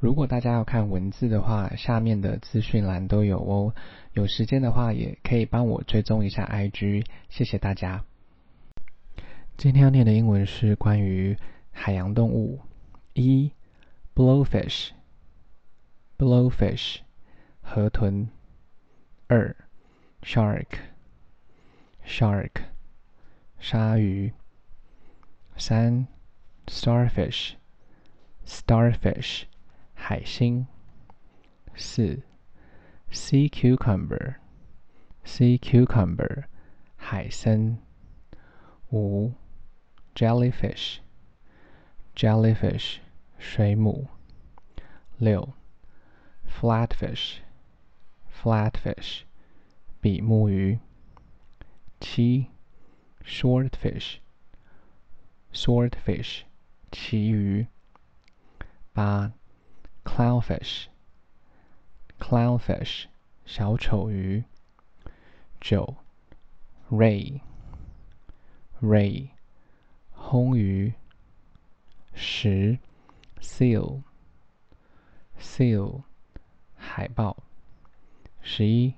如果大家要看文字的话，下面的资讯栏都有哦。有时间的话，也可以帮我追踪一下 IG，谢谢大家。今天要念的英文是关于海洋动物：一，blowfish，blowfish，河豚；二，shark，shark，鲨鱼；三，starfish，starfish。海星，四，sea cucumber，sea cucumber，海参，五，jellyfish，jellyfish，水母，六，flatfish，flatfish，比目鱼，七，swordfish，swordfish，旗鱼，八。 clownfish, clownfish. 小丑鱼。九，ray, ray 魟鱼。十，seal, seal seal, 海豹。十一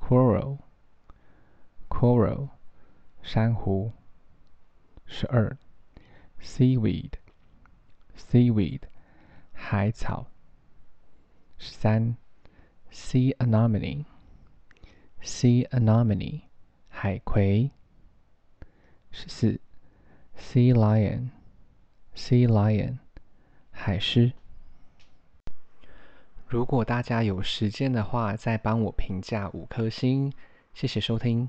，coral, coral 珊瑚。十二，seaweed。Seaweed 海草。三，sea anemone，sea anemone，海葵。十四，sea lion，sea lion，海狮。如果大家有时间的话，再帮我评价五颗星，谢谢收听。